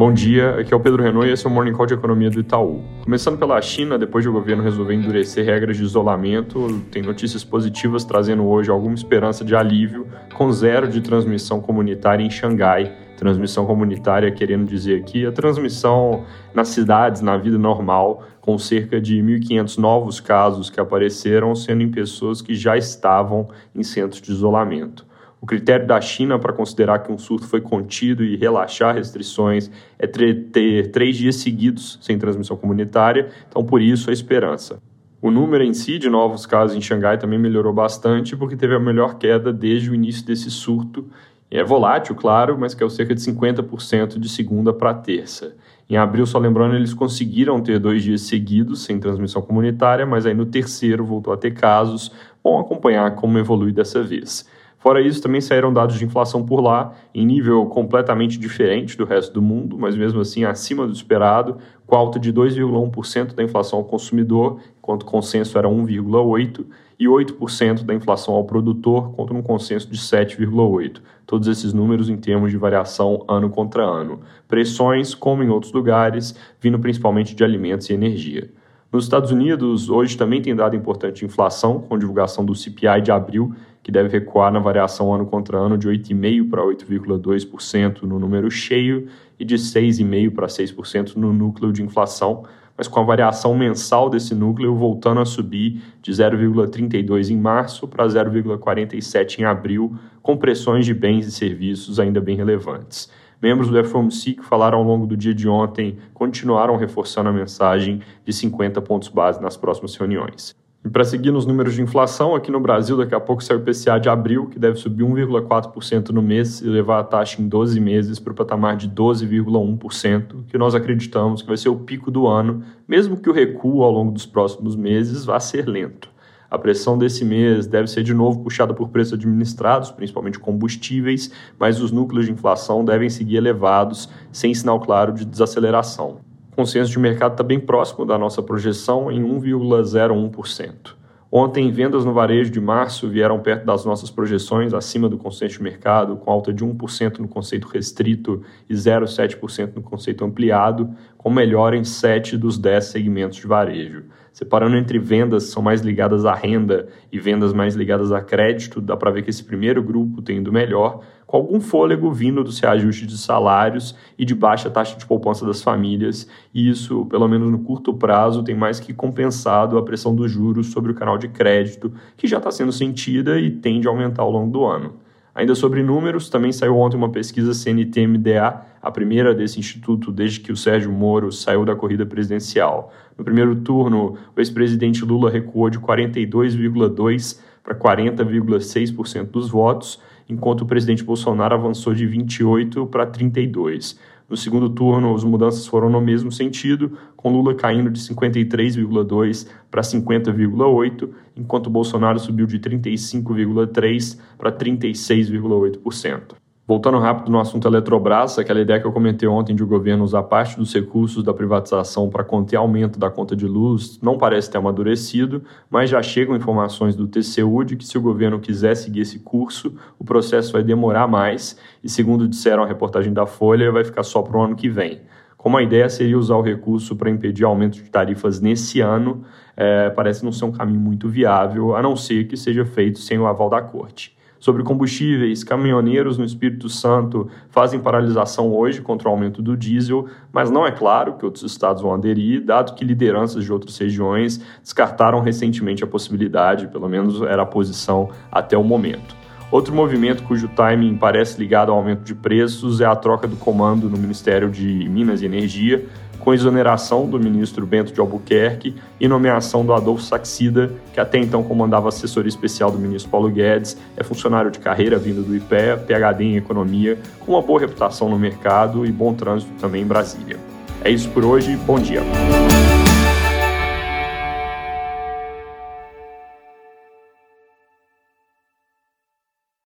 Bom dia, aqui é o Pedro Renault e esse é o Morning Call de Economia do Itaú. Começando pela China, depois de o governo resolver endurecer regras de isolamento, tem notícias positivas trazendo hoje alguma esperança de alívio, com zero de transmissão comunitária em Xangai. Transmissão comunitária querendo dizer aqui a transmissão nas cidades, na vida normal, com cerca de 1.500 novos casos que apareceram, sendo em pessoas que já estavam em centros de isolamento. O critério da China para considerar que um surto foi contido e relaxar restrições é ter três dias seguidos sem transmissão comunitária, então por isso a esperança. O número em si de novos casos em Xangai também melhorou bastante, porque teve a melhor queda desde o início desse surto. É volátil, claro, mas caiu cerca de 50% de segunda para terça. Em abril, só lembrando, eles conseguiram ter dois dias seguidos sem transmissão comunitária, mas aí no terceiro voltou a ter casos. Vamos acompanhar como evolui dessa vez. Fora isso, também saíram dados de inflação por lá, em nível completamente diferente do resto do mundo, mas mesmo assim acima do esperado, com alta de 2,1% da inflação ao consumidor, enquanto o consenso era 1,8%, e 8% da inflação ao produtor, contra um consenso de 7,8%. Todos esses números em termos de variação ano contra ano. Pressões, como em outros lugares, vindo principalmente de alimentos e energia. Nos Estados Unidos, hoje também tem dado importante inflação, com divulgação do CPI de abril, que deve recuar na variação ano contra ano de 8,5% para 8,2% no número cheio e de 6,5% para 6% no núcleo de inflação, mas com a variação mensal desse núcleo voltando a subir de 0,32% em março para 0,47% em abril, com pressões de bens e serviços ainda bem relevantes. Membros do FOMC que falaram ao longo do dia de ontem continuaram reforçando a mensagem de 50 pontos base nas próximas reuniões. E para seguir nos números de inflação, aqui no Brasil, daqui a pouco sai o IPCA de abril, que deve subir 1,4% no mês e levar a taxa em 12 meses para o patamar de 12,1%, que nós acreditamos que vai ser o pico do ano, mesmo que o recuo ao longo dos próximos meses vá ser lento. A pressão desse mês deve ser de novo puxada por preços administrados, principalmente combustíveis, mas os núcleos de inflação devem seguir elevados, sem sinal claro de desaceleração. Consenso de mercado está bem próximo da nossa projeção, em 1,01%. Ontem, vendas no varejo de março vieram perto das nossas projeções, acima do consenso de mercado, com alta de 1% no conceito restrito e 0,7% no conceito ampliado, com melhora em 7 dos 10 segmentos de varejo. Separando entre vendas que são mais ligadas à renda e vendas mais ligadas a crédito, dá para ver que esse primeiro grupo tem ido melhor, com algum fôlego vindo dos reajustes de salários e de baixa taxa de poupança das famílias, e isso, pelo menos no curto prazo, tem mais que compensado a pressão dos juros sobre o canal de crédito, que já está sendo sentida e tende a aumentar ao longo do ano. Ainda sobre números, também saiu ontem uma pesquisa CNT-MDA, a primeira desse instituto desde que o Sérgio Moro saiu da corrida presidencial. No primeiro turno, o ex-presidente Lula recuou de 42,2% para 40,6% dos votos, enquanto o presidente Bolsonaro avançou de 28% para 32%. No segundo turno, as mudanças foram no mesmo sentido, com Lula caindo de 53,2% para 50,8%, enquanto Bolsonaro subiu de 35,3% para 36,8%. Voltando rápido no assunto Eletrobras, aquela ideia que eu comentei ontem de o governo usar parte dos recursos da privatização para conter aumento da conta de luz não parece ter amadurecido, mas já chegam informações do TCU de que se o governo quiser seguir esse curso, o processo vai demorar mais e, segundo disseram a reportagem da Folha, vai ficar só para o ano que vem. Como a ideia seria usar o recurso para impedir aumento de tarifas nesse ano, é, parece não ser um caminho muito viável, a não ser que seja feito sem o aval da corte sobre combustíveis, caminhoneiros no Espírito Santo fazem paralisação hoje contra o aumento do diesel, mas não é claro que outros estados vão aderir, dado que lideranças de outras regiões descartaram recentemente a possibilidade, pelo menos era a posição até o momento. Outro movimento cujo timing parece ligado ao aumento de preços é a troca do comando no Ministério de Minas e Energia, com exoneração do ministro Bento de Albuquerque e nomeação do Adolfo Saxida, que até então comandava a assessoria especial do ministro Paulo Guedes, é funcionário de carreira vindo do IPEA, PhD em economia, com uma boa reputação no mercado e bom trânsito também em Brasília. É isso por hoje, bom dia.